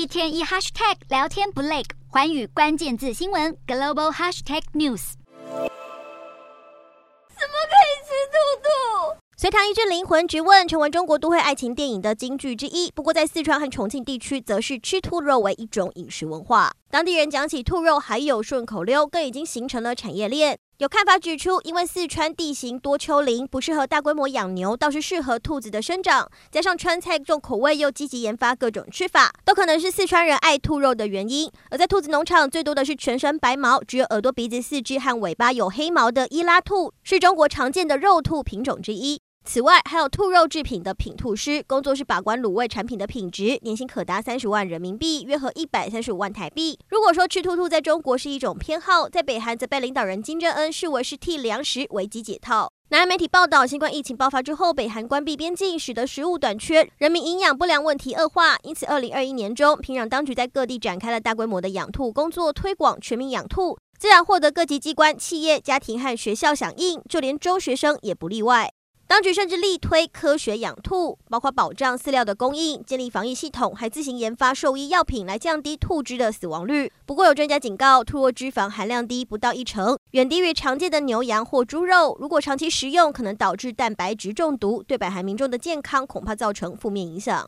一天一 hashtag 聊天不累，环宇关键字新闻 global hashtag news。怎么可以吃兔兔？隋唐一阵灵魂直问，成为中国都会爱情电影的金句之一。不过，在四川和重庆地区，则是吃兔肉为一种饮食文化。当地人讲起兔肉，还有顺口溜，更已经形成了产业链。有看法指出，因为四川地形多丘陵，不适合大规模养牛，倒是适合兔子的生长。加上川菜重口味，又积极研发各种吃法，都可能是四川人爱兔肉的原因。而在兔子农场，最多的是全身白毛，只有耳朵、鼻子、四肢和尾巴有黑毛的伊拉兔，是中国常见的肉兔品种之一。此外，还有兔肉制品的品兔师，工作是把关卤味产品的品质，年薪可达三十万人民币，约合一百三十五万台币。如果说吃兔兔在中国是一种偏好，在北韩则被领导人金正恩视为是替粮食危机解套。南韩媒体报道，新冠疫情爆发之后，北韩关闭边境，使得食物短缺，人民营养不良问题恶化。因此，二零二一年中，平壤当局在各地展开了大规模的养兔工作，推广全民养兔，自然获得各级机关、企业、家庭和学校响应，就连中学生也不例外。当局甚至力推科学养兔，包括保障饲料的供应、建立防疫系统，还自行研发兽医药品来降低兔只的死亡率。不过有专家警告，兔肉脂肪含量低，不到一成，远低于常见的牛羊或猪肉。如果长期食用，可能导致蛋白质中毒，对百韩民众的健康恐怕造成负面影响。